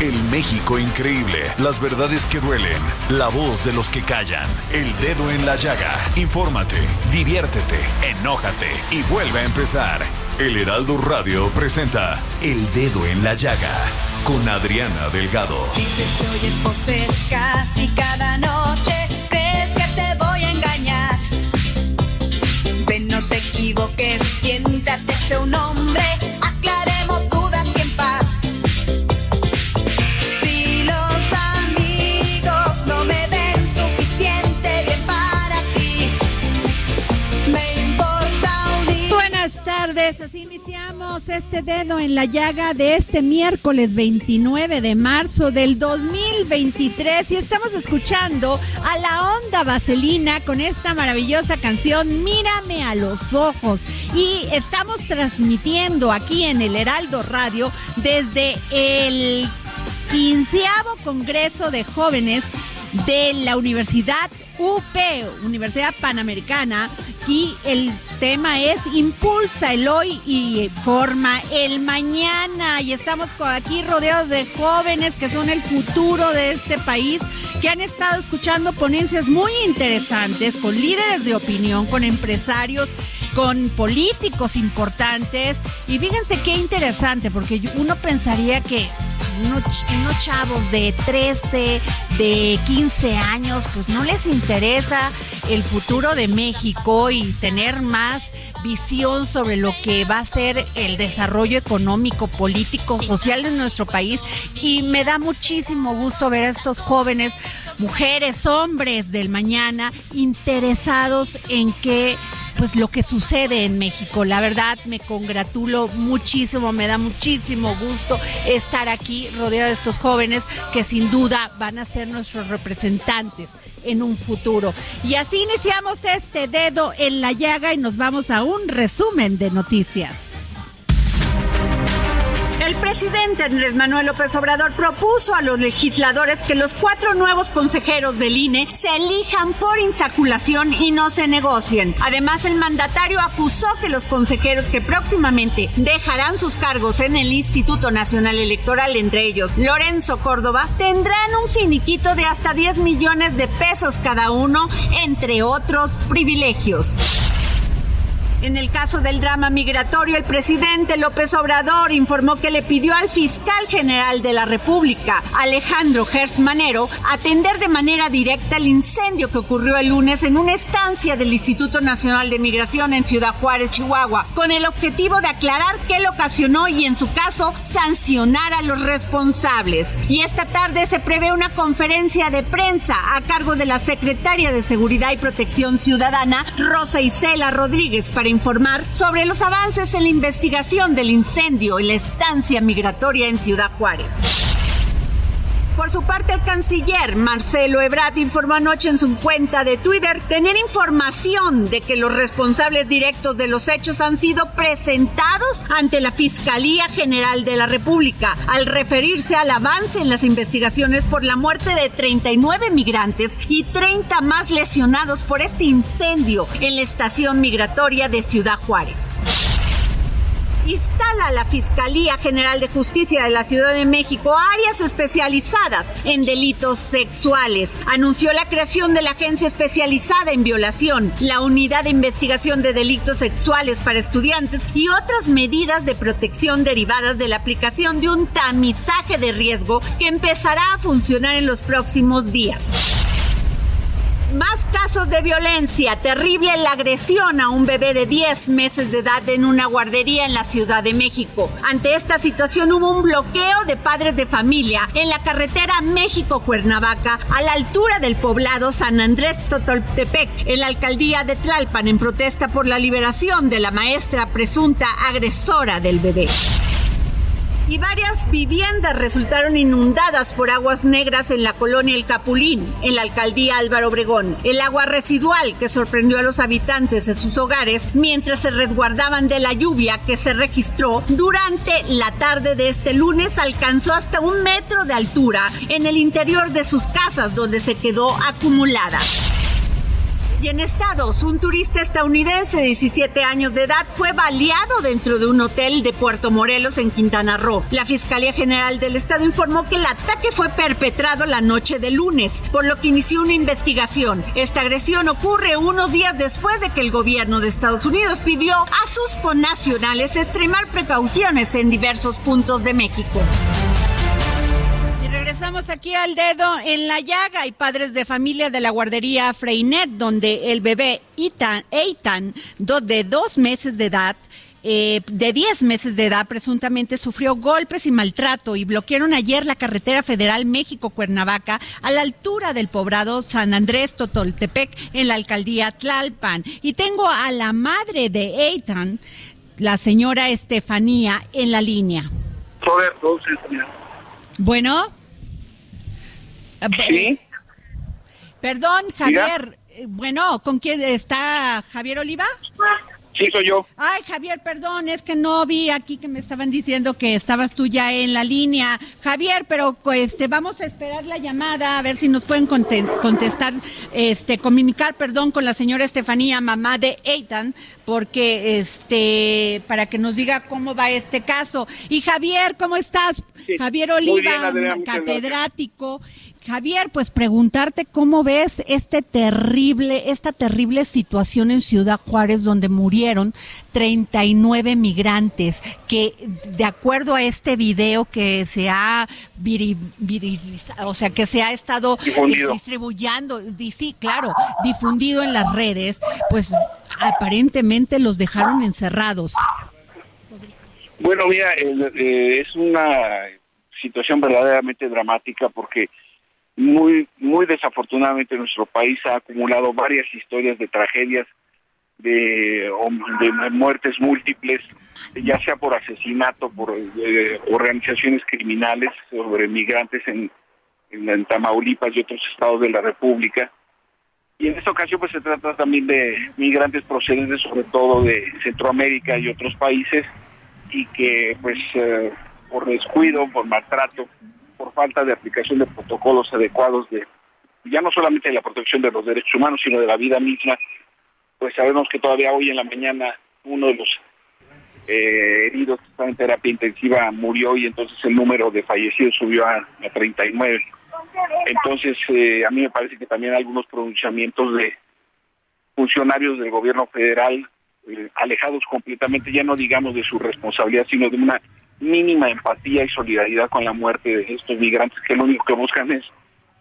El México increíble, las verdades que duelen, la voz de los que callan, el dedo en la llaga. Infórmate, diviértete, enójate y vuelve a empezar. El Heraldo Radio presenta El Dedo en la Llaga con Adriana Delgado. Dices que oyes voces casi cada noche. Crees que te voy a engañar. Ven, no te equivoques. Siéntate, sé un hombre. Este dedo en la llaga de este miércoles 29 de marzo del 2023 y estamos escuchando a la onda vaselina con esta maravillosa canción Mírame a los ojos. Y estamos transmitiendo aquí en el Heraldo Radio desde el quinceavo Congreso de Jóvenes de la Universidad UP, Universidad Panamericana, y el tema es Impulsa el hoy y forma el mañana. Y estamos aquí rodeados de jóvenes que son el futuro de este país, que han estado escuchando ponencias muy interesantes con líderes de opinión, con empresarios con políticos importantes. Y fíjense qué interesante, porque uno pensaría que unos chavos de 13, de 15 años, pues no les interesa el futuro de México y tener más visión sobre lo que va a ser el desarrollo económico, político, social en nuestro país. Y me da muchísimo gusto ver a estos jóvenes, mujeres, hombres del mañana, interesados en que pues lo que sucede en México. La verdad me congratulo muchísimo, me da muchísimo gusto estar aquí rodeada de estos jóvenes que sin duda van a ser nuestros representantes en un futuro. Y así iniciamos este dedo en la llaga y nos vamos a un resumen de noticias. El presidente Andrés Manuel López Obrador propuso a los legisladores que los cuatro nuevos consejeros del INE se elijan por insaculación y no se negocien. Además, el mandatario acusó que los consejeros que próximamente dejarán sus cargos en el Instituto Nacional Electoral, entre ellos Lorenzo Córdoba, tendrán un finiquito de hasta 10 millones de pesos cada uno, entre otros privilegios. En el caso del drama migratorio, el presidente López Obrador informó que le pidió al fiscal general de la República, Alejandro Gers Manero, atender de manera directa el incendio que ocurrió el lunes en una estancia del Instituto Nacional de Migración en Ciudad Juárez, Chihuahua, con el objetivo de aclarar qué lo ocasionó y, en su caso, sancionar a los responsables. Y esta tarde se prevé una conferencia de prensa a cargo de la secretaria de Seguridad y Protección Ciudadana, Rosa Isela Rodríguez, para informar sobre los avances en la investigación del incendio en la estancia migratoria en Ciudad Juárez. Por su parte, el canciller Marcelo Ebrard informó anoche en su cuenta de Twitter tener información de que los responsables directos de los hechos han sido presentados ante la Fiscalía General de la República al referirse al avance en las investigaciones por la muerte de 39 migrantes y 30 más lesionados por este incendio en la estación migratoria de Ciudad Juárez. Instala la Fiscalía General de Justicia de la Ciudad de México áreas especializadas en delitos sexuales. Anunció la creación de la Agencia Especializada en Violación, la Unidad de Investigación de Delitos Sexuales para Estudiantes y otras medidas de protección derivadas de la aplicación de un tamizaje de riesgo que empezará a funcionar en los próximos días. Más casos de violencia. Terrible la agresión a un bebé de 10 meses de edad en una guardería en la Ciudad de México. Ante esta situación hubo un bloqueo de padres de familia en la carretera México-Cuernavaca a la altura del poblado San Andrés Totoltepec en la alcaldía de Tlalpan en protesta por la liberación de la maestra presunta agresora del bebé y varias viviendas resultaron inundadas por aguas negras en la colonia El Capulín, en la alcaldía Álvaro Obregón. El agua residual que sorprendió a los habitantes de sus hogares mientras se resguardaban de la lluvia que se registró durante la tarde de este lunes alcanzó hasta un metro de altura en el interior de sus casas donde se quedó acumulada. Y en Estados, un turista estadounidense de 17 años de edad fue baleado dentro de un hotel de Puerto Morelos en Quintana Roo. La Fiscalía General del Estado informó que el ataque fue perpetrado la noche de lunes, por lo que inició una investigación. Esta agresión ocurre unos días después de que el gobierno de Estados Unidos pidió a sus connacionales extremar precauciones en diversos puntos de México. Regresamos aquí al dedo en la llaga y padres de familia de la guardería Freinet, donde el bebé Ethan, Eitan, de dos meses de edad, eh, de 10 meses de edad presuntamente sufrió golpes y maltrato y bloquearon ayer la carretera federal México-Cuernavaca a la altura del poblado San Andrés Totoltepec en la alcaldía Tlalpan. Y tengo a la madre de Eitan, la señora Estefanía, en la línea. Bueno. Sí. Perdón, Javier. Bueno, ¿con quién está Javier Oliva? Sí, soy yo. Ay, Javier, perdón, es que no vi aquí que me estaban diciendo que estabas tú ya en la línea. Javier, pero este vamos a esperar la llamada a ver si nos pueden contestar, este comunicar, perdón, con la señora Estefanía, mamá de Eitan, porque este para que nos diga cómo va este caso. Y Javier, ¿cómo estás? Javier Oliva, catedrático. Javier, pues preguntarte cómo ves este terrible, esta terrible situación en Ciudad Juárez donde murieron 39 migrantes que de acuerdo a este video que se ha o sea, que se ha estado distribuyendo, sí, claro, difundido en las redes, pues aparentemente los dejaron encerrados. Bueno, mira, eh, es una situación verdaderamente dramática porque muy muy desafortunadamente nuestro país ha acumulado varias historias de tragedias de, de muertes múltiples ya sea por asesinato por eh, organizaciones criminales sobre migrantes en, Tamaulipas y otros estados de la República. Y en esta ocasión pues se trata también de migrantes procedentes sobre todo de Centroamérica y otros países y que pues eh, por descuido por maltrato falta de aplicación de protocolos adecuados de ya no solamente de la protección de los derechos humanos, sino de la vida misma, pues sabemos que todavía hoy en la mañana uno de los eh, heridos que está en terapia intensiva murió y entonces el número de fallecidos subió a, a 39. Entonces, eh, a mí me parece que también algunos pronunciamientos de funcionarios del gobierno federal eh, alejados completamente, ya no digamos de su responsabilidad, sino de una mínima empatía y solidaridad con la muerte de estos migrantes que lo único que buscan es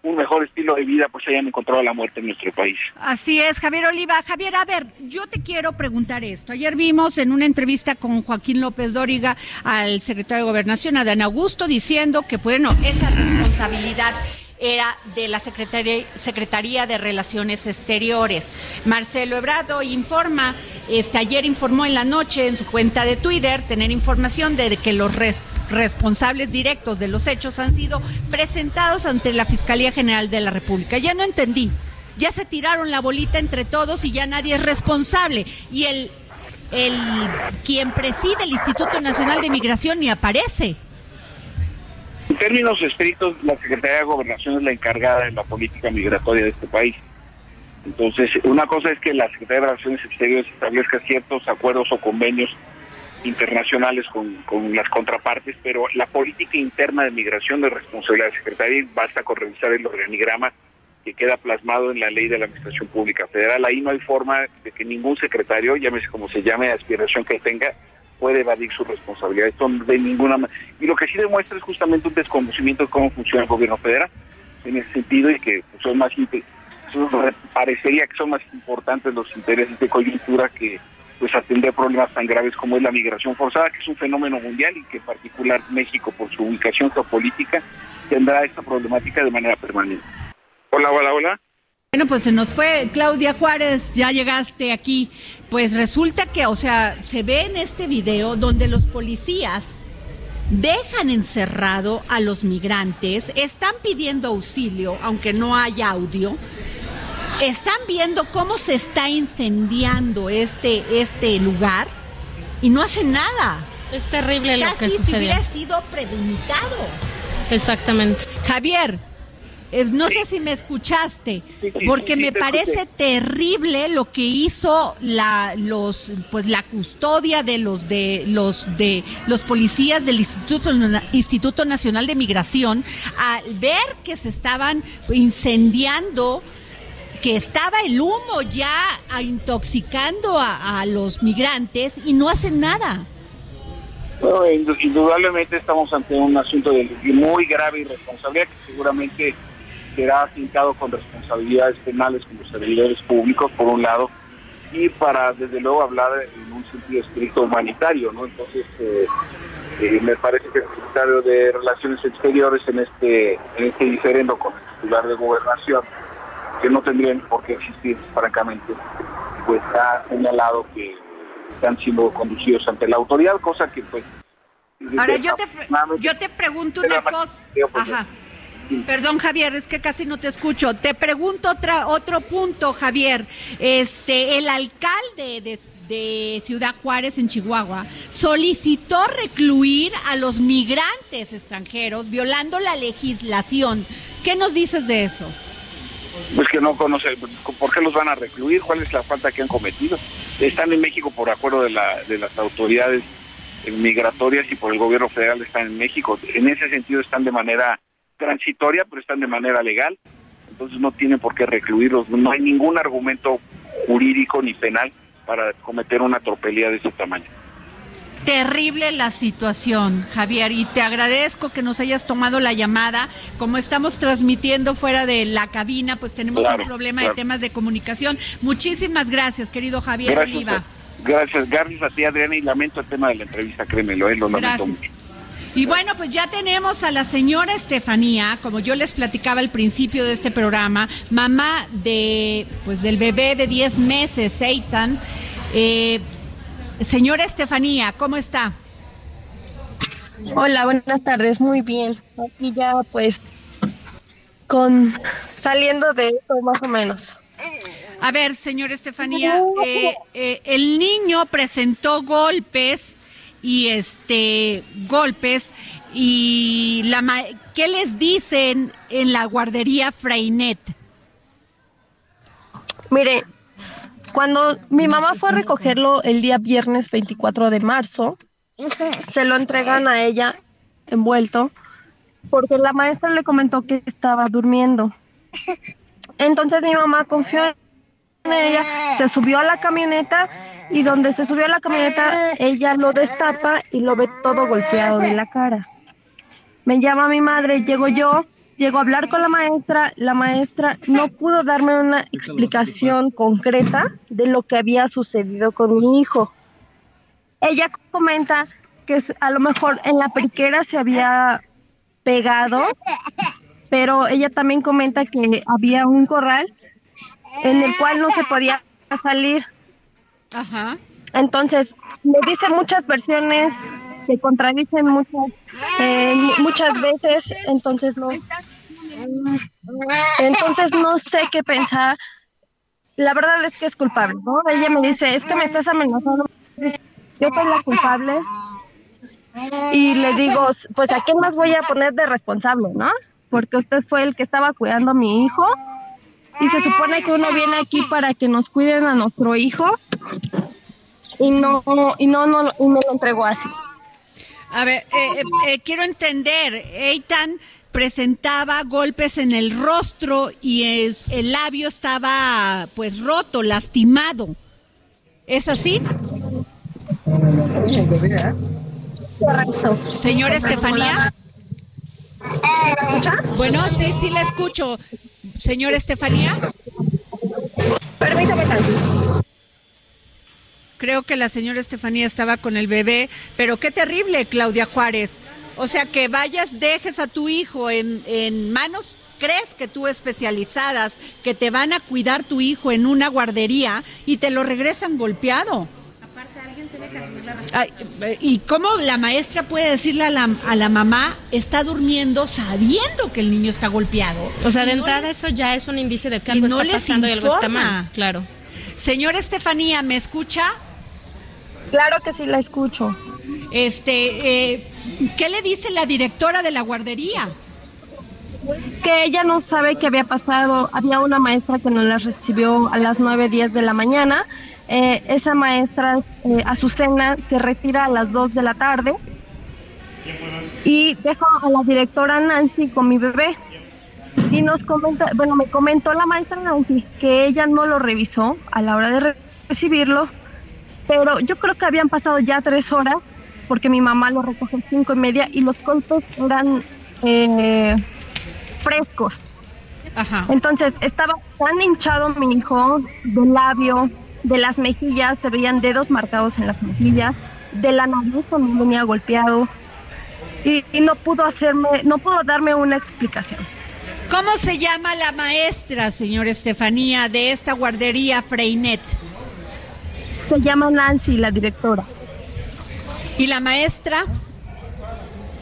un mejor estilo de vida, pues hayan encontrado la muerte en nuestro país. Así es, Javier Oliva. Javier, a ver, yo te quiero preguntar esto. Ayer vimos en una entrevista con Joaquín López Dóriga al secretario de Gobernación, Adán Augusto, diciendo que, bueno, esa responsabilidad era de la Secretaría, Secretaría de Relaciones Exteriores. Marcelo Ebrado informa, este, ayer informó en la noche en su cuenta de Twitter, tener información de que los responsables directos de los hechos han sido presentados ante la Fiscalía General de la República. Ya no entendí. Ya se tiraron la bolita entre todos y ya nadie es responsable. Y el, el quien preside el Instituto Nacional de Migración ni aparece. En términos estrictos, la Secretaría de Gobernación es la encargada de la política migratoria de este país. Entonces, una cosa es que la Secretaría de Relaciones Exteriores establezca ciertos acuerdos o convenios internacionales con, las contrapartes, pero la política interna de migración de responsabilidad de basta con revisar el organigrama que queda plasmado en la ley de la Administración Pública Federal. Ahí no hay forma de que ningún secretario, llámese como se llame, aspiración que tenga, puede evadir su responsabilidad. Esto de ninguna manera. Y lo que sí demuestra es justamente un desconocimiento de cómo funciona el gobierno federal en ese sentido y que pues, son más parecería que son más importantes los intereses de coyuntura que pues atender problemas tan graves como es la migración forzada, que es un fenómeno mundial y que en particular México por su ubicación geopolítica tendrá esta problemática de manera permanente. Hola, hola, hola. Bueno, pues se nos fue Claudia Juárez, ya llegaste aquí. Pues resulta que, o sea, se ve en este video donde los policías dejan encerrado a los migrantes, están pidiendo auxilio, aunque no haya audio. Están viendo cómo se está incendiando este, este lugar y no hacen nada. Es terrible lo que sucedió. Casi si hubiera sido predimitado. Exactamente. Javier, eh, no sé si me escuchaste, porque me parece terrible lo que hizo la los pues la custodia de los de los de los policías del Instituto Instituto Nacional de Migración al ver que se estaban incendiando que estaba el humo ya intoxicando a, a los migrantes y no hacen nada. Bueno, indudablemente estamos ante un asunto de muy grave irresponsabilidad que seguramente será afincado con responsabilidades penales con los servidores públicos, por un lado, y para, desde luego, hablar en un sentido estricto humanitario, ¿no? Entonces, eh, eh, me parece que el secretario de Relaciones Exteriores en este, en este diferendo con el titular de Gobernación, que no tendrían por qué existir, francamente, pues ha señalado que están siendo conducidos ante la autoridad, cosa que pues... Ahora yo te, yo te pregunto una cosa. Ajá. Perdón, Javier, es que casi no te escucho. Te pregunto otra, otro punto, Javier. Este, el alcalde de, de Ciudad Juárez, en Chihuahua, solicitó recluir a los migrantes extranjeros violando la legislación. ¿Qué nos dices de eso? Pues que no conoce, ¿por qué los van a recluir? ¿Cuál es la falta que han cometido? Están en México por acuerdo de, la, de las autoridades migratorias y por el gobierno federal están en México. En ese sentido están de manera transitoria, pero están de manera legal, entonces no tienen por qué recluirlos. No hay ningún argumento jurídico ni penal para cometer una tropelía de ese tamaño. Terrible la situación, Javier, y te agradezco que nos hayas tomado la llamada. Como estamos transmitiendo fuera de la cabina, pues tenemos un problema de temas de comunicación. Muchísimas gracias, querido Javier Oliva. Gracias, gracias a ti, Adriana, y lamento el tema de la entrevista, créemelo, ¿eh? lo lamento mucho. Y bueno, pues ya tenemos a la señora Estefanía, como yo les platicaba al principio de este programa, mamá de pues del bebé de 10 meses, Seitan. Eh, señora Estefanía, ¿cómo está? Hola, buenas tardes, muy bien. Aquí ya pues con saliendo de esto más o menos. A ver, señora Estefanía, eh, eh, el niño presentó golpes y este golpes y la ¿qué les dicen en la guardería Freinet? Mire, cuando mi mamá fue a recogerlo el día viernes 24 de marzo, se lo entregan a ella envuelto porque la maestra le comentó que estaba durmiendo. Entonces mi mamá confió en ella, se subió a la camioneta y donde se subió a la camioneta, ella lo destapa y lo ve todo golpeado de la cara. Me llama mi madre, llego yo, llego a hablar con la maestra, la maestra no pudo darme una explicación concreta de lo que había sucedido con mi hijo. Ella comenta que a lo mejor en la periquera se había pegado, pero ella también comenta que había un corral en el cual no se podía salir Ajá. Entonces, me dice muchas versiones, se contradicen muchas, eh, muchas veces, entonces no. Entonces no sé qué pensar. La verdad es que es culpable, ¿no? Ella me dice, es que me estás amenazando. Yo soy la culpable. Y le digo, pues a quién más voy a poner de responsable, ¿no? Porque usted fue el que estaba cuidando a mi hijo y se supone que uno viene aquí para que nos cuiden a nuestro hijo y no, y no, no, y me lo entregó así. A ver, eh, eh, eh, quiero entender, Eitan presentaba golpes en el rostro y es- el labio estaba pues roto, lastimado. ¿Es así? Correcto. Señor Estefanía. ¿Sí me escucha? Bueno, sí, sí la escucho. Señor Estefanía. Permítame tantito. Creo que la señora Estefanía estaba con el bebé, pero qué terrible, Claudia Juárez. O sea, que vayas, dejes a tu hijo en, en manos, crees que tú especializadas, que te van a cuidar tu hijo en una guardería y te lo regresan golpeado. Ay, eh, ¿Y cómo la maestra puede decirle a la, a la mamá, está durmiendo sabiendo que el niño está golpeado? O sea, de no entrada les- eso ya es un indicio de que y algo no está pasando y algo está mal. Claro. Señora Estefanía, ¿me escucha? Claro que sí la escucho. Este, eh, ¿qué le dice la directora de la guardería? Que ella no sabe qué había pasado. Había una maestra que nos la recibió a las 9, 10 de la mañana. Eh, esa maestra, eh, Azucena, se retira a las 2 de la tarde. Y dejo a la directora Nancy con mi bebé. Y nos comenta, bueno, me comentó la maestra Nancy que ella no lo revisó a la hora de re- recibirlo, pero yo creo que habían pasado ya tres horas porque mi mamá lo recogió a cinco y media y los golpes eran eh, frescos. Ajá. Entonces estaba tan hinchado mi hijo del labio, de las mejillas, se veían dedos marcados en las mejillas, de la nariz también venía golpeado y, y no pudo hacerme, no pudo darme una explicación. ¿Cómo se llama la maestra, señora Estefanía, de esta guardería Freinet? Se llama Nancy, la directora. ¿Y la maestra?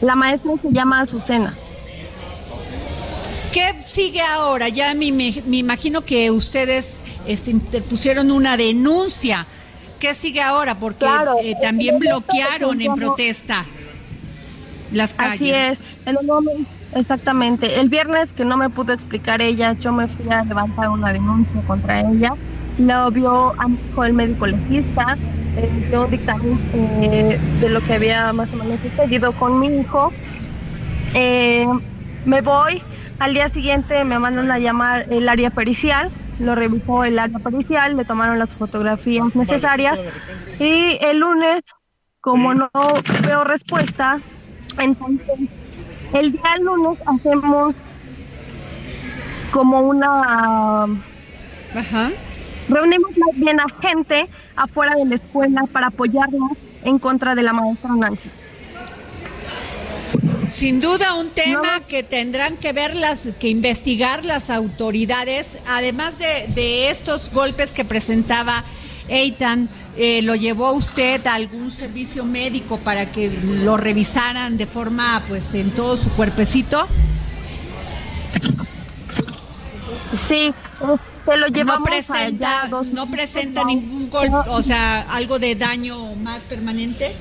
La maestra se llama Azucena. ¿Qué sigue ahora? Ya me, me- me imagino que ustedes este, interpusieron una denuncia. ¿Qué sigue ahora? Porque Claro, eh, también bloquearon en protesta las calles. Así es, en el momento- exactamente. El viernes que no me pudo explicar ella, yo me fui a levantar una denuncia contra ella. Lo vio a mi hijo el médico legista, eh, yo dictamen eh, de lo que había más o menos sucedido con mi hijo. Eh, me voy, al día siguiente me mandan a llamar el área pericial, lo revisó el área pericial, le tomaron las fotografías necesarias y el lunes, como no veo respuesta, entonces el día lunes hacemos como una... Ajá. Reunimos más bien a gente afuera de la escuela para apoyarnos en contra de la maestra Nancy. Sin duda un tema que tendrán que ver las, que investigar las autoridades, además de, de estos golpes que presentaba Eitan, eh, ¿lo llevó usted a algún servicio médico para que lo revisaran de forma, pues, en todo su cuerpecito? Sí, te lo llevamos no presenta, allá dos no presenta ningún golpe, o sea, algo de daño más permanente.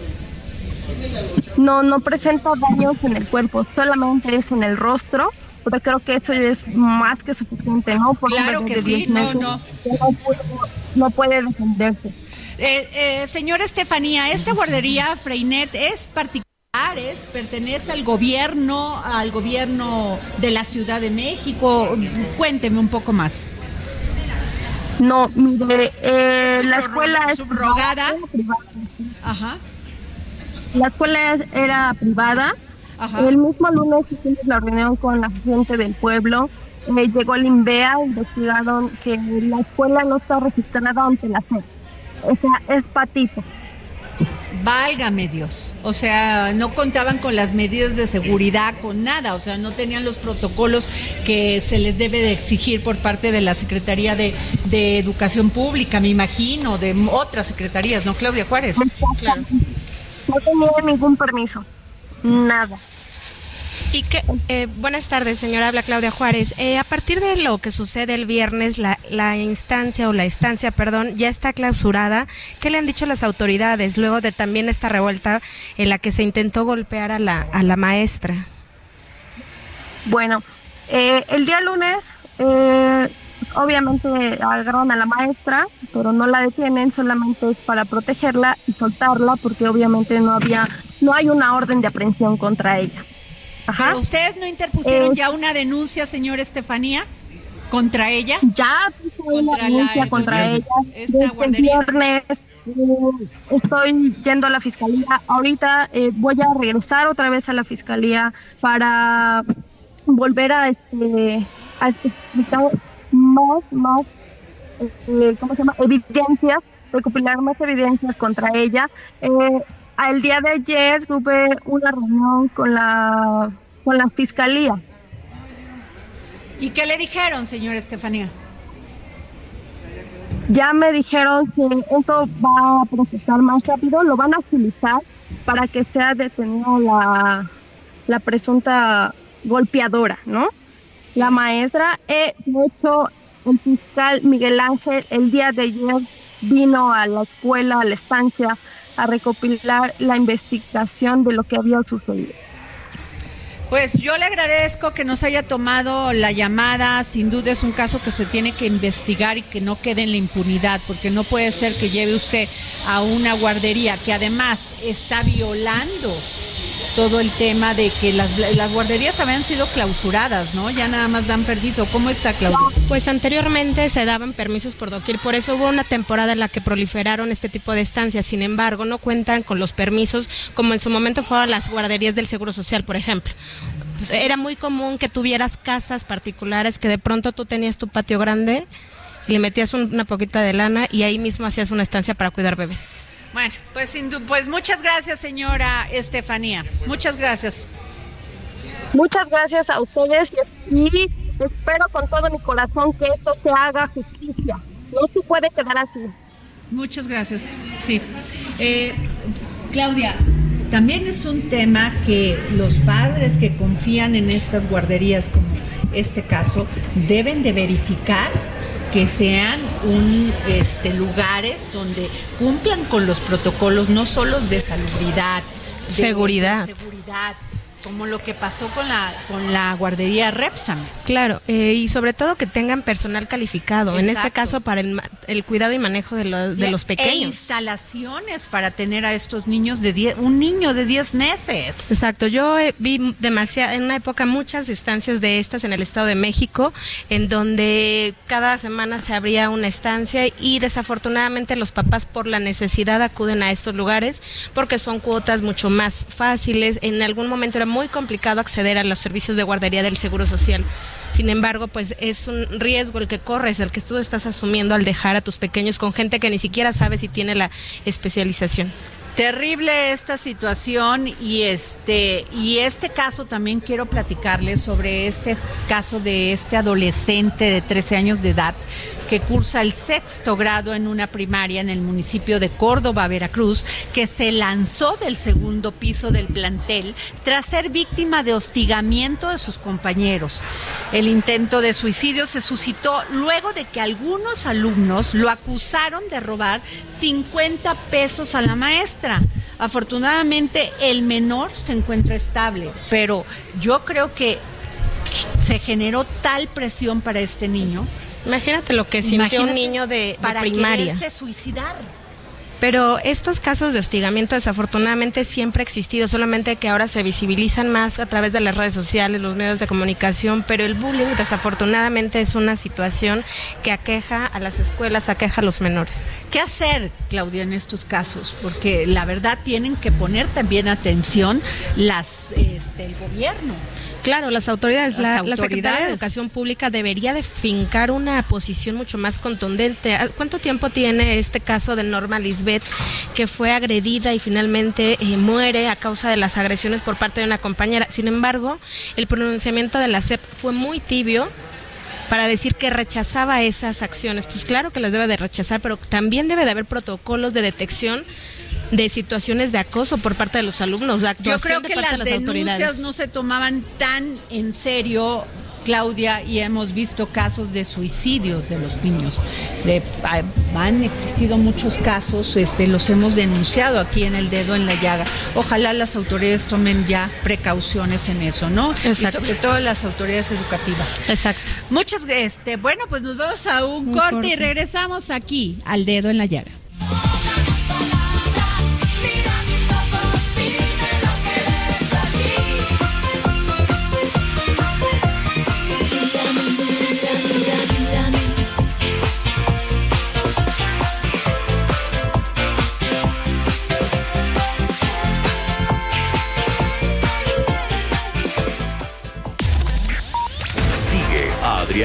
No, no presenta daños en el cuerpo, solamente es en el rostro, pero creo que eso es más que suficiente, ¿no? Por Claro que sí, 10 no, meses, no. no puede, no puede defenderse. Eh, eh, señora Estefanía, esta guardería Freinet es particular, es, pertenece al gobierno, al gobierno de la Ciudad de México. Cuénteme un poco más. No, mire, eh, la escuela es Subrogada. privada. Ajá. La escuela es- era privada. Ajá. El mismo lunes hicimos la reunión con la gente del pueblo. Eh, llegó el INVEA, investigaron que la escuela no está registrada ante la SEP. O sea, es patito. Válgame Dios. O sea, no contaban con las medidas de seguridad, con nada. O sea, no tenían los protocolos que se les debe de exigir por parte de la Secretaría de, Educación Pública, me imagino, de otras secretarías, ¿no, Claudia Juárez? No tenía ningún permiso. Nada. Y que, eh, buenas tardes, señora. Habla Claudia Juárez. Eh, a partir de lo que sucede el viernes, la, la instancia o la estancia, perdón, ya está clausurada. ¿Qué le han dicho las autoridades luego de también esta revuelta en la que se intentó golpear a la, maestra? Bueno, eh, el día lunes eh, obviamente agarran a la maestra, pero no la detienen, solamente es para protegerla y soltarla porque obviamente no había, no hay una orden de aprehensión contra ella. Ajá. ¿Pero ustedes no interpusieron ya una denuncia, señor Estefanía, contra ella? Ya puse una denuncia contra ella. El viernes eh, estoy yendo a la fiscalía. Ahorita eh, voy a regresar otra vez a la fiscalía para volver a, este, a explicar más, más, eh, ¿cómo se llama? Evidencias, recopilar más evidencias contra ella. Eh, el día de ayer tuve una reunión con la, con la fiscalía. ¿Y qué le dijeron, señora Estefanía? Ya me dijeron que esto va a procesar más rápido, lo van a utilizar para que sea detenida la, la presunta golpeadora, ¿no? La maestra, eh, de hecho, el fiscal Miguel Ángel el día de ayer vino a la escuela, a la estancia, a recopilar la investigación de lo que había sucedido. Pues yo le agradezco que nos haya tomado la llamada. Sin duda es un caso que se tiene que investigar y que no quede en la impunidad, porque no puede ser que lleve usted a una guardería que además está violando todo el tema de que las, las, guarderías habían sido clausuradas, ¿no? Ya nada más dan permiso. ¿Cómo está, Claudia? Pues anteriormente se daban permisos por doquier, por eso hubo una temporada en la que proliferaron este tipo de estancias. Sin embargo, no cuentan con los permisos como en su momento fueron las guarderías del Seguro Social, por ejemplo. Pues Era muy común que tuvieras casas particulares que de pronto tú tenías tu patio grande y le metías una poquita de lana y ahí mismo hacías una estancia para cuidar bebés. Bueno, pues, pues muchas gracias, señora Estefanía. Muchas gracias. Muchas gracias a ustedes y espero con todo mi corazón que esto se haga justicia. No se puede quedar así. Muchas gracias. Sí. Eh, Claudia, también es un tema que los padres que confían en estas guarderías, como este caso, deben de verificar que sean un este lugares donde cumplan con los protocolos no solo de salubridad, seguridad, seguridad como lo que pasó con la con la guardería Repsam. Claro, eh, y sobre todo que tengan personal calificado, en este caso para el, el cuidado y manejo de, los de los pequeños. E instalaciones para tener a estos niños de diez, un niño de 10 meses. Exacto, yo eh, vi demasiado, en una época muchas estancias de estas en el Estado de México, en donde cada semana se abría una estancia y desafortunadamente los papás por la necesidad acuden a estos lugares porque son cuotas mucho más fáciles. En algún momento era muy complicado acceder a los servicios de guardería del Seguro Social. Sin embargo, pues es un riesgo el que corres, el que tú estás asumiendo al dejar a tus pequeños con gente que ni siquiera sabe si tiene la especialización. Terrible esta situación y este y este caso también quiero platicarles sobre este caso de este adolescente de 13 años de edad que cursa el sexto grado en una primaria en el municipio de Córdoba, Veracruz, que se lanzó del segundo piso del plantel tras ser víctima de hostigamiento de sus compañeros. El intento de suicidio se suscitó luego de que algunos alumnos lo acusaron de robar 50 pesos a la maestra. Afortunadamente el menor se encuentra estable, pero yo creo que se generó tal presión para este niño Imagínate lo que sintió un niño de, para primaria. suicidar. Pero estos casos de hostigamiento desafortunadamente siempre ha existido, solamente que ahora se visibilizan más a través de las redes sociales, los medios de comunicación, pero el bullying desafortunadamente es una situación que aqueja a las escuelas, aqueja a los menores. ¿Qué hacer, Claudia, en estos casos? Porque la verdad tienen que poner también atención las este, el gobierno. Claro, las autoridades, la, Secretaría de Educación Pública debería de fincar una posición mucho más contundente. ¿Cuánto tiempo tiene este caso de Norma Lisbeth que fue agredida y finalmente eh, muere a causa de las agresiones por parte de una compañera? Sin embargo, el pronunciamiento de la CEP fue muy tibio para decir que rechazaba esas acciones. Pues claro que las debe de rechazar, pero también debe de haber protocolos de detección de situaciones de acoso por parte de los alumnos, de actuación Yo creo que las, denuncias no se tomaban tan en serio Claudia, y hemos visto casos de suicidios de los niños. De, ah, han existido muchos casos, este, los hemos denunciado aquí en el dedo en la llaga. Ojalá las autoridades tomen ya precauciones en eso, ¿no? Exacto. Y sobre todo las autoridades educativas. Exacto. Muchas este, bueno, pues nos vamos a un, Un corte, corte. y regresamos aquí al dedo en la llaga.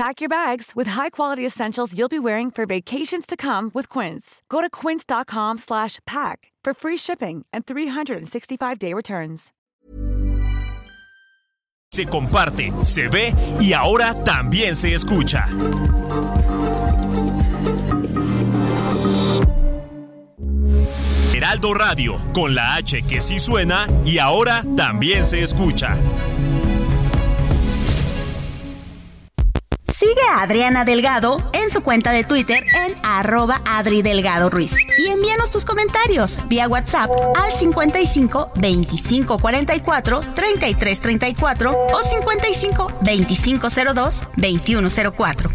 Pack your bags with high-quality essentials you'll be wearing for vacations to come with Quince. Go to quince.com slash pack for free shipping and 365-day returns. Se comparte, se ve y ahora también se escucha. Heraldo Radio, con la H que sí suena y ahora también se escucha. Sigue a Adriana Delgado en su cuenta de Twitter en arroba Adri Delgado Ruiz. Y envíanos tus comentarios vía WhatsApp al 55 25 44 33 34 o 55 25 02 21 04.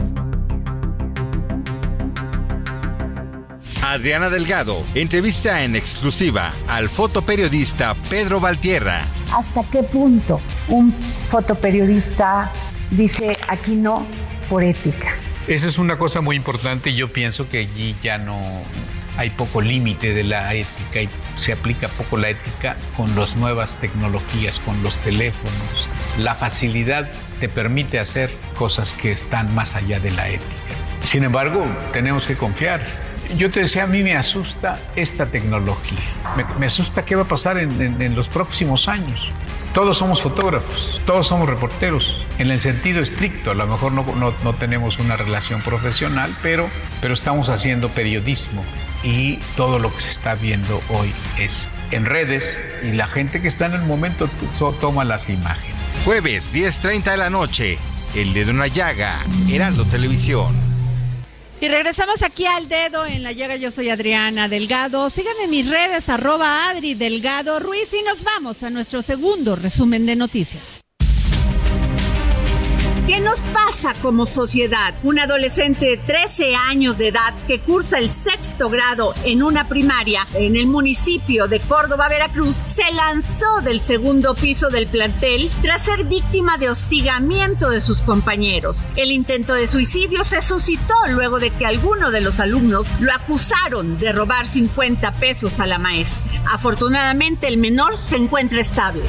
Adriana Delgado entrevista en exclusiva al fotoperiodista Pedro Valtierra. ¿Hasta qué punto un fotoperiodista dice aquí no por ética? Esa es una cosa muy importante y yo pienso que allí ya no hay poco límite de la ética y se aplica poco la ética con las nuevas tecnologías, con los teléfonos. La facilidad te permite hacer cosas que están más allá de la ética. Sin embargo, tenemos que confiar. Yo te decía, a mí me asusta esta tecnología. Me, asusta qué va a pasar en, los próximos años. Todos somos fotógrafos, todos somos reporteros, en el sentido estricto. A lo mejor no, no- no tenemos una relación profesional, pero, pero estamos haciendo periodismo y todo lo que se está viendo hoy es en redes y la gente que está en el momento to- toma las imágenes. Jueves 10.30 de la noche. El dedo en la llaga. Heraldo Televisión. Y regresamos aquí al dedo en la llaga. Yo soy Adriana Delgado. Síganme en mis redes, arroba Adri Delgado Ruiz. Y nos vamos a nuestro segundo resumen de noticias. ¿Qué nos pasa como sociedad? Un adolescente de 13 años de edad que cursa el sexto grado en una primaria en el municipio de Córdoba, Veracruz, se lanzó del segundo piso del plantel tras ser víctima de hostigamiento de sus compañeros. El intento de suicidio se suscitó luego de que algunos de los alumnos lo acusaron de robar 50 pesos a la maestra. Afortunadamente el menor se encuentra estable.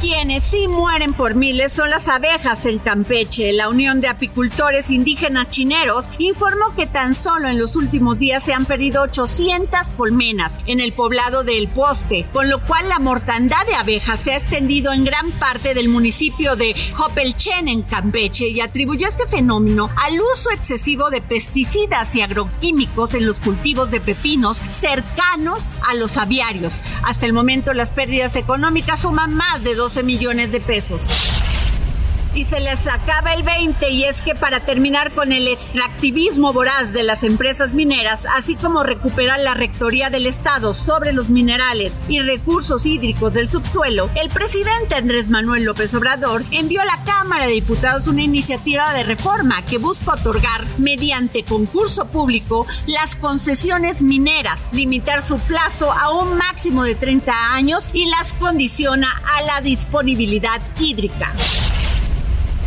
Quienes sí mueren por miles son las abejas en Campeche. La Unión de Apicultores Indígenas Chineros informó que tan solo en los últimos días se han perdido 800 colmenas en el poblado de El Poste, con lo cual la mortandad de abejas se ha extendido en gran parte del municipio de Jopelchen en Campeche y atribuyó este fenómeno al uso excesivo de pesticidas y agroquímicos en los cultivos de pepinos cercanos a los aviarios. Hasta el momento las pérdidas económicas suman más de 12 millones de pesos. Y se les acaba el 20 y es que para terminar con el extractivismo voraz de las empresas mineras, así como recuperar la rectoría del Estado sobre los minerales y recursos hídricos del subsuelo, el presidente Andrés Manuel López Obrador envió a la Cámara de Diputados una iniciativa de reforma que busca otorgar mediante concurso público las concesiones mineras, limitar su plazo a un máximo de 30 años y las condiciona a la disponibilidad hídrica.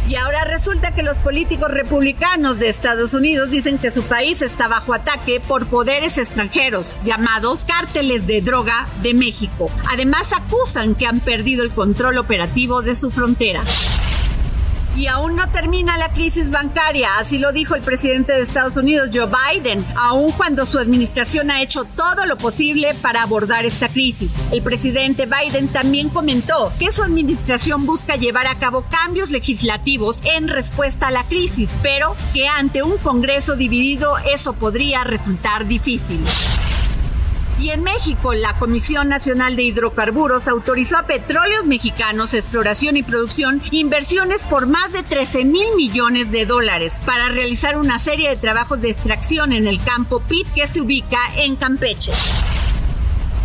Y ahora resulta que los políticos republicanos de Estados Unidos dicen que su país está bajo ataque por poderes extranjeros, llamados cárteles de droga de México. Además acusan que han perdido el control operativo de su frontera. Y aún no termina la crisis bancaria, así lo dijo el presidente de Estados Unidos, Joe Biden, aun cuando su administración ha hecho todo lo posible para abordar esta crisis. El presidente Biden también comentó que su administración busca llevar a cabo cambios legislativos en respuesta a la crisis, pero que ante un Congreso dividido eso podría resultar difícil. Y en México, la Comisión Nacional de Hidrocarburos autorizó a Petróleos Mexicanos Exploración y Producción inversiones por más de 13 mil millones de dólares para realizar una serie de trabajos de extracción en el campo PIT que se ubica en Campeche.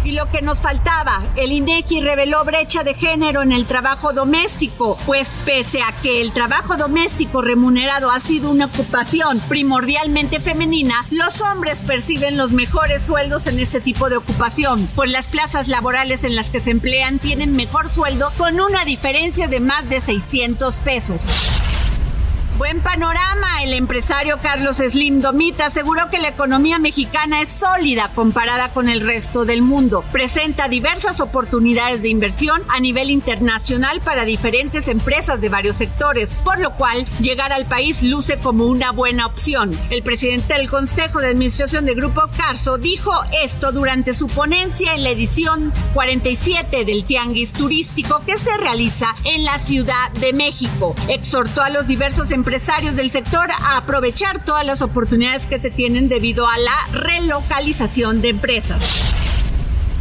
Y lo que nos faltaba, el INEGI reveló brecha de género en el trabajo doméstico, pues pese a que el trabajo doméstico remunerado ha sido una ocupación primordialmente femenina, los hombres perciben los mejores sueldos en este tipo de ocupación, pues las plazas laborales en las que se emplean tienen mejor sueldo con una diferencia de más de 600 pesos. Buen panorama. El empresario Carlos Slim Domita aseguró que la economía mexicana es sólida comparada con el resto del mundo. Presenta diversas oportunidades de inversión a nivel internacional para diferentes empresas de varios sectores, por lo cual llegar al país luce como una buena opción. El presidente del Consejo de Administración de Grupo Carso dijo esto durante su ponencia en la edición 47 del Tianguis Turístico que se realiza en la Ciudad de México. Exhortó a los diversos empresarios empresarios del sector a aprovechar todas las oportunidades que se tienen debido a la relocalización de empresas.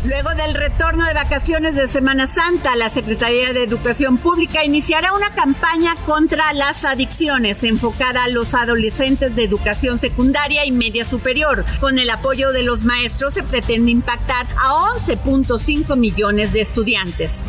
Luego del retorno de vacaciones de Semana Santa, la Secretaría de Educación Pública iniciará una campaña contra las adicciones enfocada a los adolescentes de educación secundaria y media superior. Con el apoyo de los maestros se pretende impactar a 11.5 millones de estudiantes.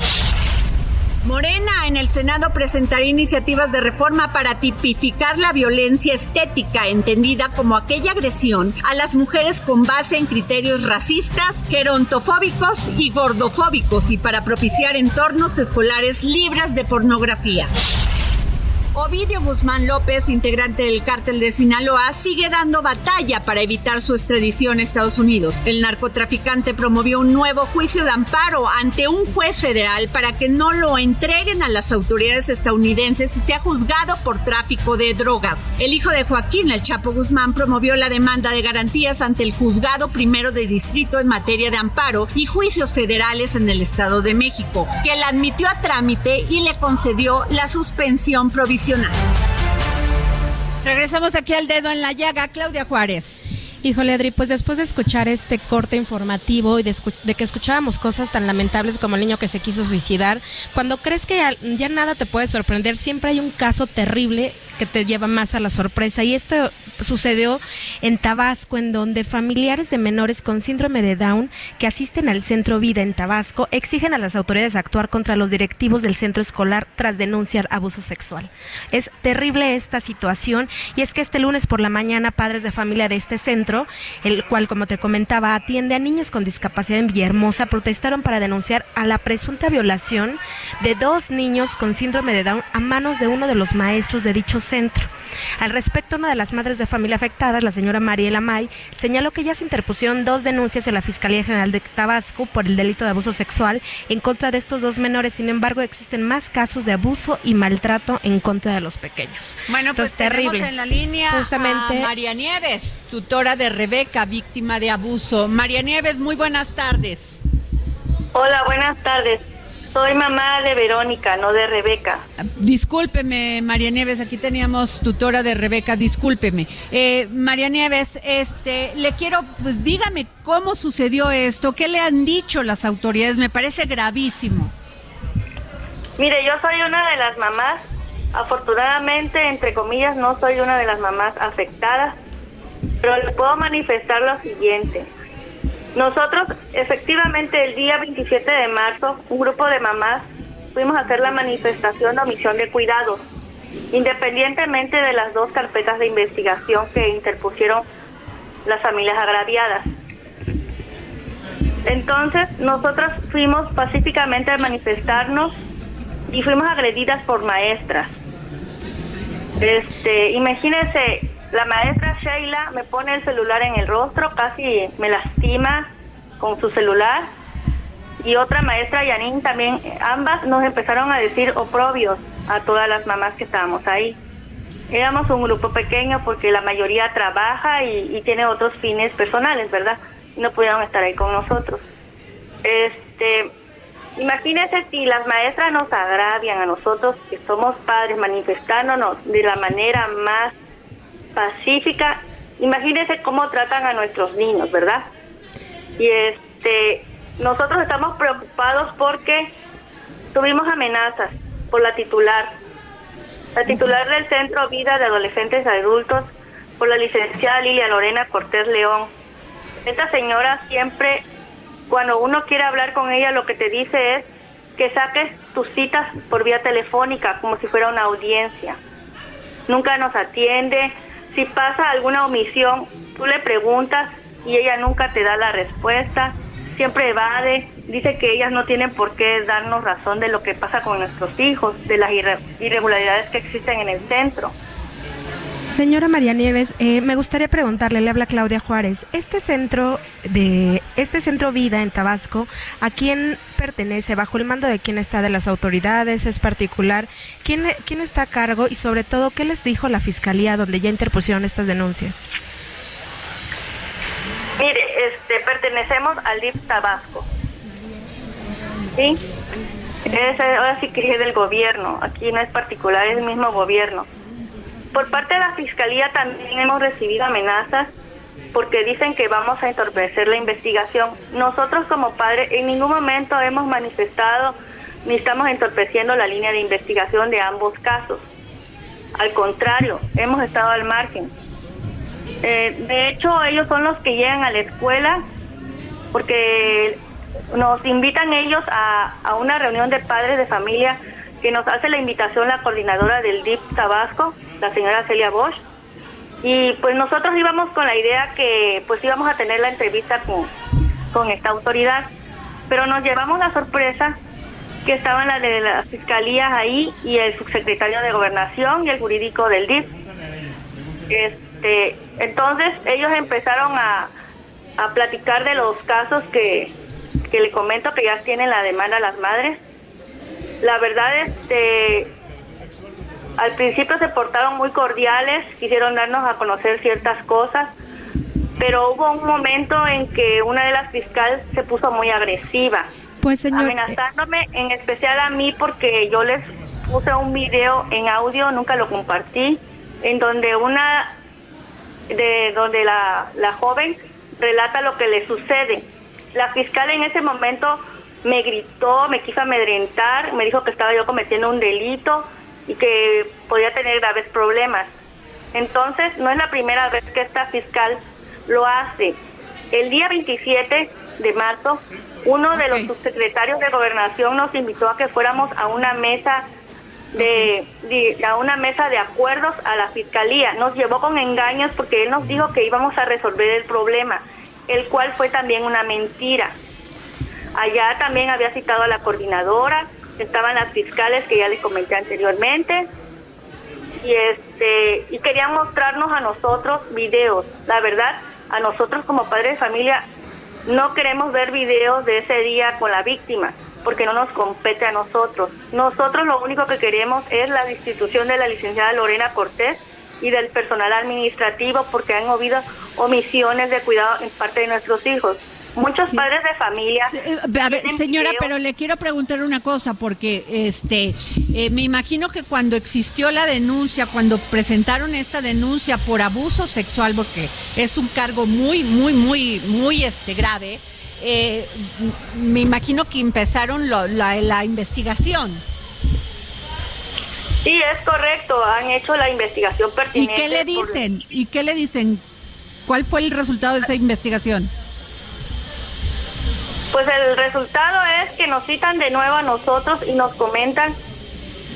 Morena en el Senado presentará iniciativas de reforma para tipificar la violencia estética, entendida como aquella agresión a las mujeres con base en criterios racistas, gerontofóbicos y gordofóbicos y para propiciar entornos escolares libres de pornografía. Ovidio Guzmán López, integrante del cártel de Sinaloa, sigue dando batalla para evitar su extradición a Estados Unidos. El narcotraficante promovió un nuevo juicio de amparo ante un juez federal para que no lo entreguen a las autoridades estadounidenses y sea juzgado por tráfico de drogas. El hijo de Joaquín, el Chapo Guzmán, promovió la demanda de garantías ante el juzgado primero de distrito en materia de amparo y juicios federales en el Estado de México, que la admitió a trámite y le concedió la suspensión provisional Regresamos aquí al dedo en la llaga, Claudia Juárez. Híjole, Adri, pues después de escuchar este corte informativo y de, que escuchábamos cosas tan lamentables como el niño que se quiso suicidar, cuando crees que ya nada te puede sorprender, siempre hay un caso terrible que te lleva más a la sorpresa. Y esto sucedió en Tabasco, en donde familiares de menores con síndrome de Down que asisten al centro Vida en Tabasco exigen a las autoridades actuar contra los directivos del centro escolar tras denunciar abuso sexual. Es terrible esta situación y es que este lunes por la mañana padres de familia de este centro, el cual como te comentaba atiende a niños con discapacidad en Villahermosa, protestaron para denunciar a la presunta violación de dos niños con síndrome de Down a manos de uno de los maestros de dichos centro. Al respecto, una de las madres de familia afectadas, la señora Mariela May, señaló que ya se interpusieron dos denuncias en la Fiscalía General de Tabasco por el delito de abuso sexual en contra de estos dos menores. Sin embargo, existen más casos de abuso y maltrato en contra de los pequeños. Bueno, pues terrible. en la línea Justamente, a María Nieves, tutora de Rebeca, víctima de abuso. María Nieves, muy buenas tardes. Hola, buenas tardes. Soy mamá de Verónica, no de Rebeca. Discúlpeme, María Nieves, aquí teníamos tutora de Rebeca, discúlpeme. Eh, María Nieves, este, le quiero, pues dígame cómo sucedió esto, qué le han dicho las autoridades, me parece gravísimo. Mire, yo soy una de las mamás Afortunadamente, entre comillas, no soy una de las mamás afectadas, pero les puedo manifestar lo siguiente. Nosotros, efectivamente, el día 27 de marzo, un grupo de mamás fuimos a hacer la manifestación de omisión de cuidados, independientemente de las dos carpetas de investigación que interpusieron las familias agraviadas. Entonces, nosotros fuimos pacíficamente a manifestarnos y fuimos agredidas por maestras. Este, imagínense, la maestra Sheila me pone el celular en el rostro, casi me lastima con su celular. Y otra maestra, Yanin, también, ambas nos empezaron a decir oprobios a todas las mamás que estábamos ahí. Éramos un grupo pequeño porque la mayoría trabaja y, y tiene otros fines personales, ¿verdad? No pudieron estar ahí con nosotros. Este, imagínense si las maestras nos agravian a nosotros, que somos padres, manifestándonos de la manera más pacífica. Imagínense cómo tratan a nuestros niños, ¿verdad? Y este, nosotros estamos preocupados porque tuvimos amenazas por la titular, la titular del Centro Vida de Adolescentes y Adultos, por la licenciada Lilia Lorena Cortés León. Esta señora siempre, cuando uno quiere hablar con ella, lo que te dice es que saques tus citas por vía telefónica, como si fuera una audiencia. Nunca nos atiende, si pasa alguna omisión, tú le preguntas y ella nunca te da la respuesta, siempre evade, dice que ellas no tienen por qué darnos razón de lo que pasa con nuestros hijos, de las irregularidades que existen en el centro. Señora María Nieves, eh, me gustaría preguntarle, le habla Claudia Juárez, este centro de este centro Vida en Tabasco, ¿a quién pertenece? ¿Bajo el mando de quién está? ¿De las autoridades? ¿Es particular? ¿Quién, quién está a cargo? Y sobre todo, ¿qué les dijo la fiscalía donde ya interpusieron estas denuncias? Mire, este, pertenecemos al DIF Tabasco. ¿Sí? Es, ahora sí que es del gobierno, aquí no es particular, es el mismo gobierno. Por parte de la Fiscalía también hemos recibido amenazas porque dicen que vamos a entorpecer la investigación. Nosotros como padres en ningún momento hemos manifestado ni estamos entorpeciendo la línea de investigación de ambos casos. Al contrario, hemos estado al margen. Eh, de hecho, ellos son los que llegan a la escuela porque nos invitan ellos a, a una reunión de padres de familia que nos hace la invitación la coordinadora del DIP Tabasco, la señora Celia Bosch. Y pues nosotros íbamos con la idea que pues íbamos a tener la entrevista con, con esta autoridad, pero nos llevamos la sorpresa que estaban las de las fiscalías ahí y el subsecretario de gobernación y el jurídico del DIP. Este, entonces ellos empezaron a, a platicar de los casos que, que le comento que ya tienen la demanda a las madres la verdad, este, al principio se portaron muy cordiales, quisieron darnos a conocer ciertas cosas, pero hubo un momento en que una de las fiscales se puso muy agresiva, pues señor, amenazándome en especial a mí porque yo les puse un video en audio, nunca lo compartí, en donde una de donde la, la joven relata lo que le sucede. La fiscal en ese momento me gritó, me quiso amedrentar, me dijo que estaba yo cometiendo un delito y que podía tener graves problemas. Entonces, no es la primera vez que esta fiscal lo hace. El día 27 de marzo, uno de los subsecretarios de gobernación nos invitó a que fuéramos a una mesa de, de, a una mesa de acuerdos a la fiscalía. Nos llevó con engaños porque él nos dijo que íbamos a resolver el problema, el cual fue también una mentira. Allá también había citado a la coordinadora, estaban las fiscales que ya les comenté anteriormente y este y querían mostrarnos a nosotros videos. La verdad, a nosotros como padres de familia no queremos ver videos de ese día con la víctima porque no nos compete a nosotros. Nosotros lo único que queremos es la destitución de la licenciada Lorena Cortés y del personal administrativo porque han habido omisiones de cuidado en parte de nuestros hijos. Muchos padres de familia. Eh, a ver, señora, pero le quiero preguntar una cosa, porque este, eh, me imagino que cuando existió la denuncia, cuando presentaron esta denuncia por abuso sexual, porque es un cargo muy, muy, muy, muy este grave, eh, me imagino que empezaron la, la investigación. Sí, es correcto, han hecho la investigación ¿Y pertinente. qué le por- dicen? ¿Y qué le dicen? ¿Cuál fue el resultado de esa investigación? Pues el resultado es que nos citan de nuevo a nosotros y nos comentan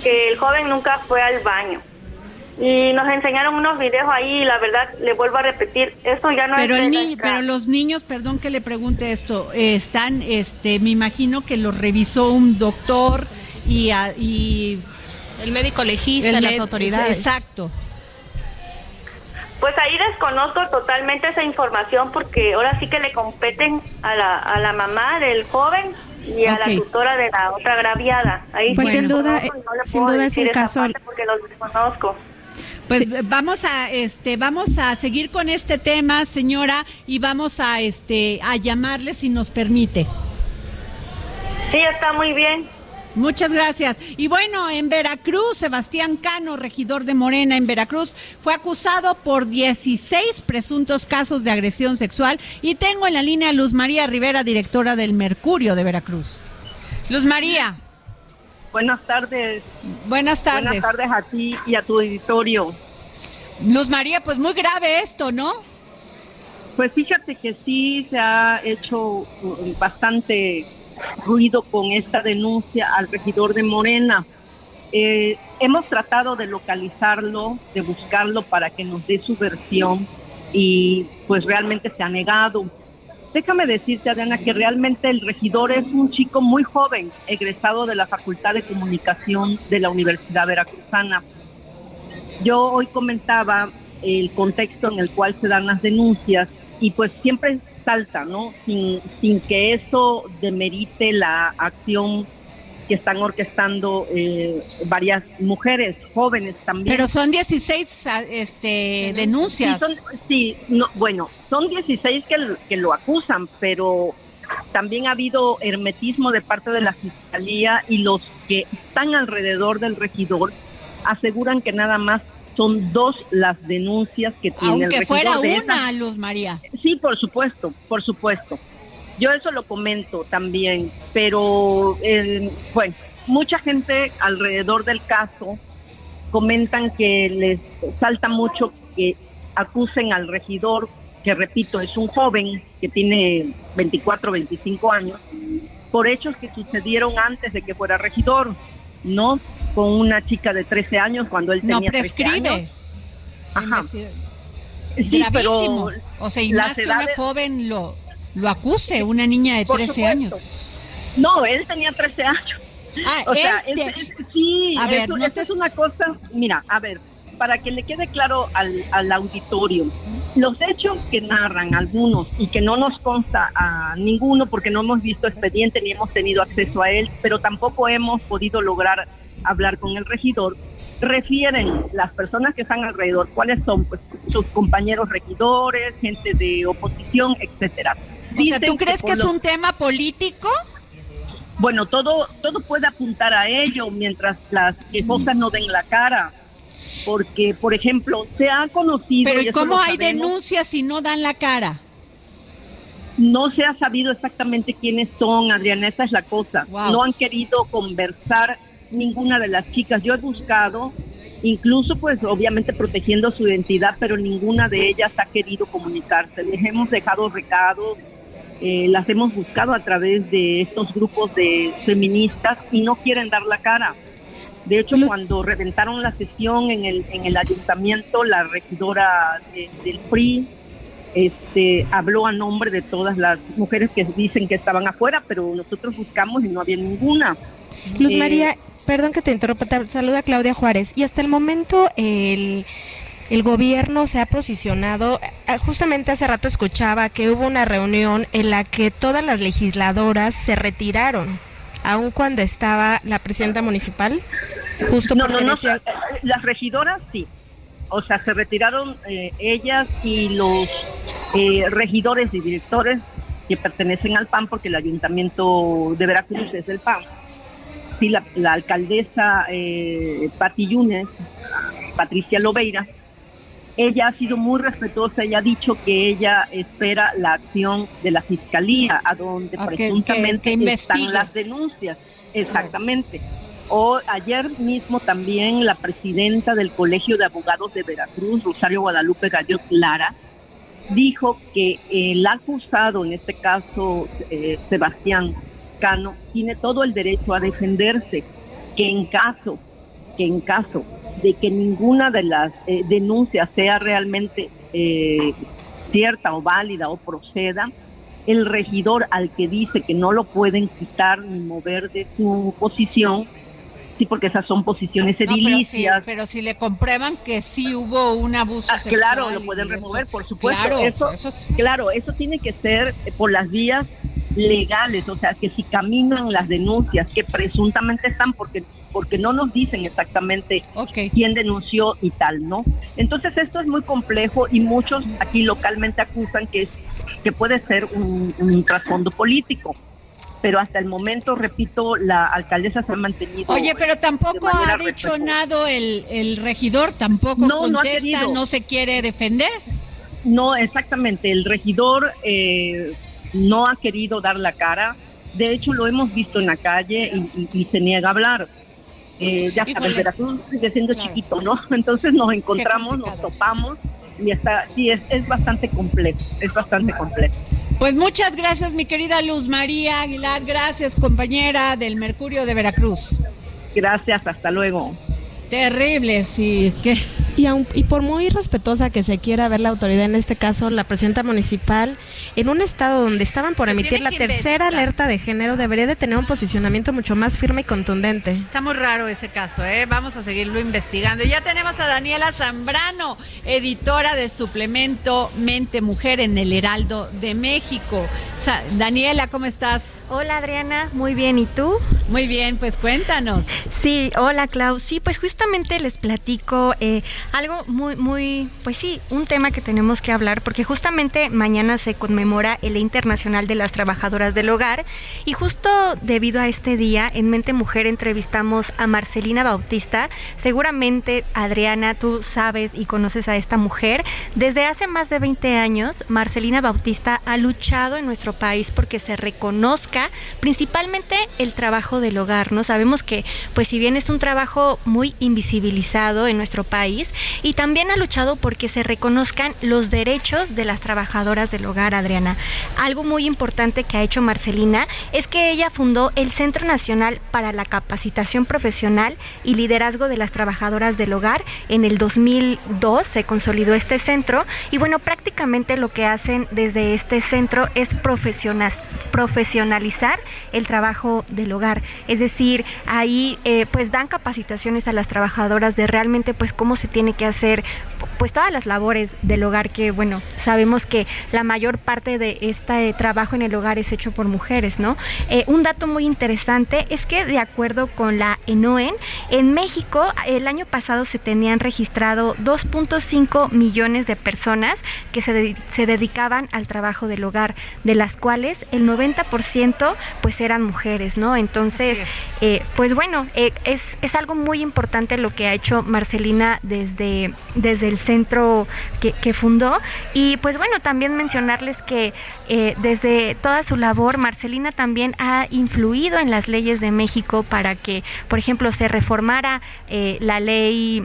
que el joven nunca fue al baño. Y nos enseñaron unos videos ahí y la verdad, le vuelvo a repetir, esto ya no Pero es... el niño, pero los niños, perdón que le pregunte esto, eh, están, este, me imagino que los revisó un doctor y, a- y El médico legista, el las autoridades. Exacto. Pues ahí desconozco totalmente esa información porque ahora sí que le competen a la, a la mamá del joven y a la tutora de la otra agraviada. Ahí Pues sí sin duda, no le sin duda es un caso- Porque los desconozco. Pues vamos a este vamos a seguir con este tema, señora, y vamos a este a llamarle si nos permite. Sí, está muy bien. Muchas gracias. Y bueno, en Veracruz, Sebastián Cano, regidor de Morena en Veracruz, fue acusado por 16 presuntos casos de agresión sexual y tengo en la línea a Luz María Rivera, directora del Mercurio de Veracruz. Luz María. Buenas tardes. Buenas tardes. Buenas tardes a ti y a tu auditorio. Luz María, pues muy grave esto, ¿no? Pues fíjate que sí se ha hecho bastante ruido con esta denuncia al regidor de Morena. Eh, hemos tratado de localizarlo, de buscarlo para que nos dé su versión y pues realmente se ha negado. Déjame decirte, Adriana, que realmente el regidor es un chico muy joven, egresado de la Facultad de Comunicación de la Universidad Veracruzana. Yo hoy comentaba el contexto en el cual se dan las denuncias y pues siempre salta, ¿no? Sin, sin que eso demerite la acción que están orquestando eh, varias mujeres jóvenes también. Pero son 16 a- este, denuncias. Sí, son- sí, no, bueno, son 16 que, l- que lo acusan, pero también ha habido hermetismo de parte de la fiscalía y los que están alrededor del regidor aseguran que nada más son dos las denuncias que tiene el Aunque regidor fuera de una. Luz María. Sí, por supuesto, por supuesto. Yo eso lo comento también, pero eh, bueno, mucha gente alrededor del caso comentan que les salta mucho que acusen al regidor, que repito, es un joven que tiene 24, 25 años, por hechos que sucedieron antes de que fuera regidor, ¿no? Con una chica de 13 años cuando él No tenía 13 prescribe. años. Ajá. Sí, Gravísimo. pero o sea, y más que una joven lo, lo acuse, una niña de Por 13 supuesto. años. No, él tenía 13 años. Ah, o sea, él es- te- es- sí, A ver, eso- no eso es una cosa, mira, a ver, para que le quede claro al, al auditorio, los hechos que narran algunos y que no nos consta a ninguno porque no hemos visto expediente ni hemos tenido acceso a él, pero tampoco hemos podido lograr hablar con el regidor, refieren las personas que están alrededor, cuáles son pues sus compañeros regidores, gente de oposición, etcétera. o sea, Dicen ¿tú crees por que es un tema político? bueno, todo, todo puede apuntar a ello mientras las quejosas no den la cara. Porque, por ejemplo, se ha conocido. Pero y ¿y eso cómo hay sabemos, denuncias si no dan la cara? No se ha sabido exactamente quiénes son, Adriana, esa es la cosa. Wow. No han querido conversar ninguna de las chicas. Yo he buscado, incluso pues obviamente protegiendo su identidad, pero ninguna de ellas ha querido comunicarse. Les hemos dejado recados, eh, las hemos buscado a través de estos grupos de feministas y no quieren dar la cara. De hecho, cuando reventaron la sesión en el, en el ayuntamiento, la regidora de- del PRI este, habló a nombre de todas las mujeres que dicen que estaban afuera, pero nosotros buscamos y no había ninguna. Luz Eh, María, perdón que te interrumpa, te saluda Claudia Juárez. Y hasta el momento el, el gobierno se ha posicionado, eh, justamente hace rato escuchaba que hubo una reunión en la que todas las legisladoras se retiraron, aun cuando estaba la presidenta municipal, justo no, no, no, decían- eh, las regidoras sí. O sea, se retiraron eh, ellas y los eh, regidores y directores que pertenecen al PAN, porque el ayuntamiento de Veracruz es del PAN. Sí, la, la alcaldesa eh, Pati Yunes, Patricia Lobeira, ella ha sido muy respetuosa, ella ha dicho que ella espera la acción de la fiscalía, a donde presuntamente que- que están las denuncias. Exactamente. O ayer mismo también la presidenta del Colegio de Abogados de Veracruz, Rosario Guadalupe Gallo Clara, dijo que el acusado, en este caso eh, Sebastián Cano, tiene todo el derecho a defenderse, que en caso, que en caso de que ninguna de las eh, denuncias sea realmente eh, cierta o válida o proceda, el regidor al que dice que no lo pueden quitar ni mover de su posición, sí, porque esas son posiciones edilicias. pero, si, le comprueban que sí hubo un abuso ah, sexual Claro, lo pueden remover, por supuesto. Claro, eso, claro, eso tiene que ser por las vías legales, o sea, que si caminan las denuncias que presuntamente están porque porque no nos dicen exactamente quién denunció y tal, ¿no? Entonces esto es muy complejo y muchos aquí localmente acusan que es que puede ser un, trasfondo político pero hasta el momento, repito, la alcaldesa se ha mantenido. Oye, pero tampoco ha dicho nada el, el regidor, tampoco no, contesta, no, se quiere defender. No, exactamente, el regidor eh, no ha querido dar la cara, de hecho lo hemos visto en la calle y, se niega a hablar. Eh, ya sabes, Veracruz sigue siendo chiquito, ¿no? Entonces nos encontramos, nos topamos y está, sí, es, es bastante complejo, es bastante complejo. Pues muchas gracias, mi querida Luz María Aguilar. Gracias, compañera del Mercurio de Veracruz. Gracias, hasta luego. Terrible, sí. Que... Y, y por muy respetuosa que se quiera ver la autoridad, en este caso la presidenta municipal, en un estado donde estaban por emitir la tercera alerta de género, debería de tener un posicionamiento mucho más firme y contundente. Está muy raro ese caso, ¿eh? Vamos a seguirlo investigando. Ya tenemos a Daniela Zambrano, editora de suplemento Mente Mujer en el Heraldo de México. Daniela, ¿cómo estás? Hola Adriana, muy bien, ¿y tú? Muy bien, pues cuéntanos. Sí, hola Clau. Sí, pues justamente les platico eh, algo muy, muy, pues sí, un tema que tenemos que hablar, porque justamente mañana se conmemora el Día Internacional de las Trabajadoras del Hogar y justo debido a este día, en Mente Mujer entrevistamos a Marcelina Bautista. Seguramente, Adriana, tú sabes y conoces a esta mujer. Desde hace más de 20 años, Marcelina Bautista ha luchado en nuestro país porque se reconozca principalmente el trabajo del hogar, ¿no? Sabemos que, pues si bien es un trabajo muy invisibilizado en nuestro país, y también ha luchado porque se reconozcan los derechos de las trabajadoras del hogar, Adriana. Algo muy importante que ha hecho Marcelina es que ella fundó el Centro Nacional para la Capacitación Profesional y Liderazgo de las Trabajadoras del Hogar. En el 2002 se consolidó este centro y bueno, prácticamente lo que hacen desde este centro es profesionalizar el trabajo del hogar. Es decir, ahí eh, pues dan capacitaciones a las trabajadoras de realmente pues cómo se tiene que hacer pues todas las labores del hogar que bueno sabemos que la mayor parte de este trabajo en el hogar es hecho por mujeres no eh, un dato muy interesante es que de acuerdo con la ENOEN en México el año pasado se tenían registrado 2.5 millones de personas que se, se dedicaban al trabajo del hogar de las cuales el 90% pues eran mujeres no entonces eh, pues bueno eh, es, es algo muy importante lo que ha hecho Marcelina desde desde el centro que, fundó. Y pues bueno, también mencionarles que eh, desde toda su labor, Marcelina también ha influido en las leyes de México para que, por ejemplo, se reformara eh, la ley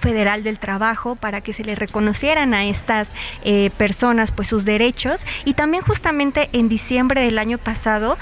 federal del trabajo para que se le reconocieran a estas eh, personas pues sus derechos y también justamente en diciembre del año pasado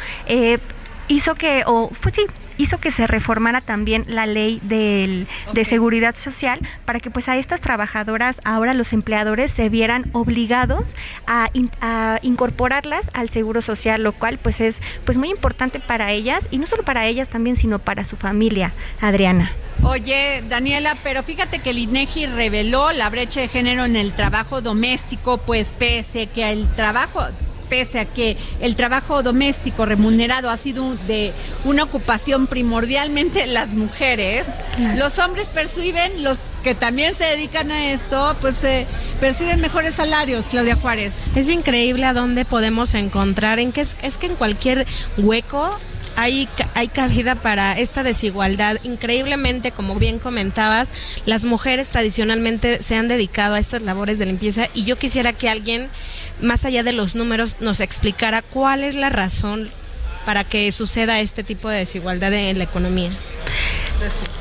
hizo que o fue sí hizo que se reformara también la ley del, de seguridad social para que pues a estas trabajadoras ahora los empleadores se vieran obligados a, a, incorporarlas al seguro social, lo cual pues es pues muy importante para ellas y no solo para ellas también sino para su familia, Adriana. Oye, Daniela, pero fíjate que el INEGI reveló la brecha de género en el trabajo doméstico, pues pese que el trabajo pese a que el trabajo doméstico remunerado ha sido de una ocupación primordialmente de las mujeres, los hombres perciben, los que también se dedican a esto, pues se perciben mejores salarios, Claudia Juárez. Es increíble a dónde podemos encontrar, en que es, es que en cualquier hueco hay, hay cabida para esta desigualdad. Increíblemente, como bien comentabas, las mujeres tradicionalmente se han dedicado a estas labores de limpieza y yo quisiera que alguien, más allá de los números, nos explicara cuál es la razón para que suceda este tipo de desigualdad en la economía.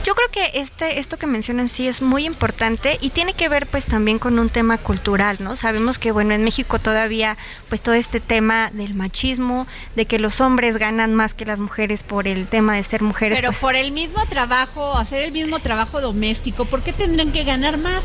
Yo creo que este, esto que mencionan sí es muy importante y tiene que ver pues también con un tema cultural, ¿no? Sabemos que bueno, en México todavía pues todo este tema del machismo, de que los hombres ganan más que las mujeres por el tema de ser mujeres. Pero pues, por el mismo trabajo, hacer el mismo trabajo doméstico, ¿por qué tendrán que ganar más?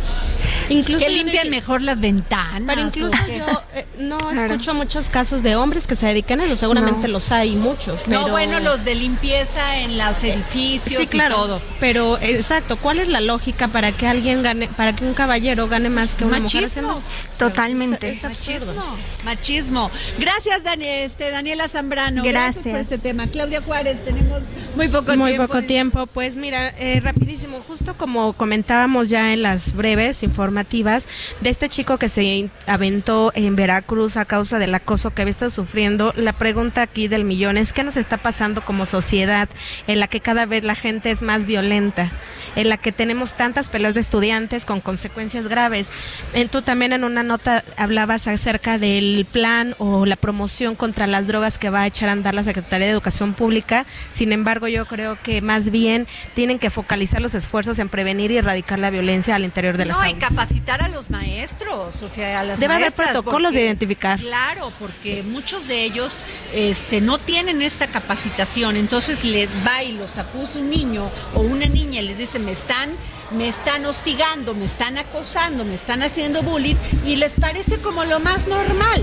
Incluso que limpian mejor las ventanas. Pero incluso yo eh, no Claro. escucho muchos casos de hombres que se dedican a eso, seguramente No. los hay muchos. Pero... No, bueno, los de limpieza en los edificios Sí, claro. y todo. Pero exacto, ¿cuál es la lógica para que alguien gane, para que un caballero gane más que una mujer Machismo. esto? Totalmente. Es, es absurdo. Machismo, machismo. Gracias, Dani- este, Daniela Zambrano. Gracias. por este tema. Claudia Juárez, tenemos muy poco Muy tiempo. poco tiempo. Pues mira, eh, rapidísimo, justo como comentábamos ya en las breves informativas, de este chico que se aventó en Veracruz a causa del acoso que había estado sufriendo, la pregunta aquí del millón es qué nos está pasando como sociedad en la que cada vez la gente es más violenta, en la que tenemos tantas peleas de estudiantes con consecuencias graves. En, tú también en una nota hablabas acerca del plan o la promoción contra las drogas que va a echar a andar la Secretaría de Educación Pública. Sin embargo, yo creo que más bien tienen que focalizar los esfuerzos en prevenir y erradicar la violencia al interior de las No, y capacitar a los maestros, o sea, a las Debe haber protocolos de identificar. Claro, porque muchos de ellos este, no tienen esta capacitación, entonces les va y los acusa un niño o una niña les dice, me están, me están hostigando, me están acosando, me están haciendo bullying, y les parece como lo más normal.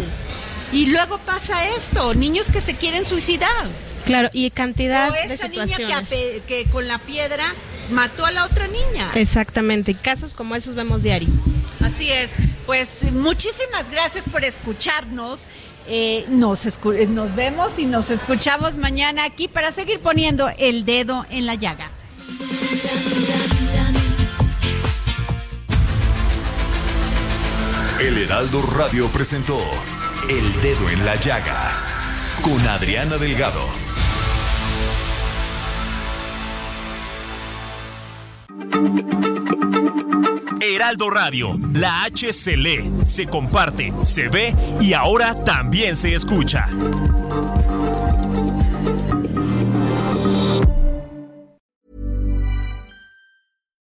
Y luego pasa esto, niños que se quieren suicidar. Claro, y cantidad o de esa niña que, que con la piedra mató a la otra niña. Exactamente, casos como esos vemos diario. Así es. Pues muchísimas gracias por escucharnos. Eh, nos, escu- nos vemos y nos escuchamos mañana aquí para seguir poniendo el dedo en la llaga. El Heraldo Radio presentó El Dedo en la Llaga con Adriana Delgado. Heraldo Radio, la H se lee, se comparte, se ve y ahora también se escucha.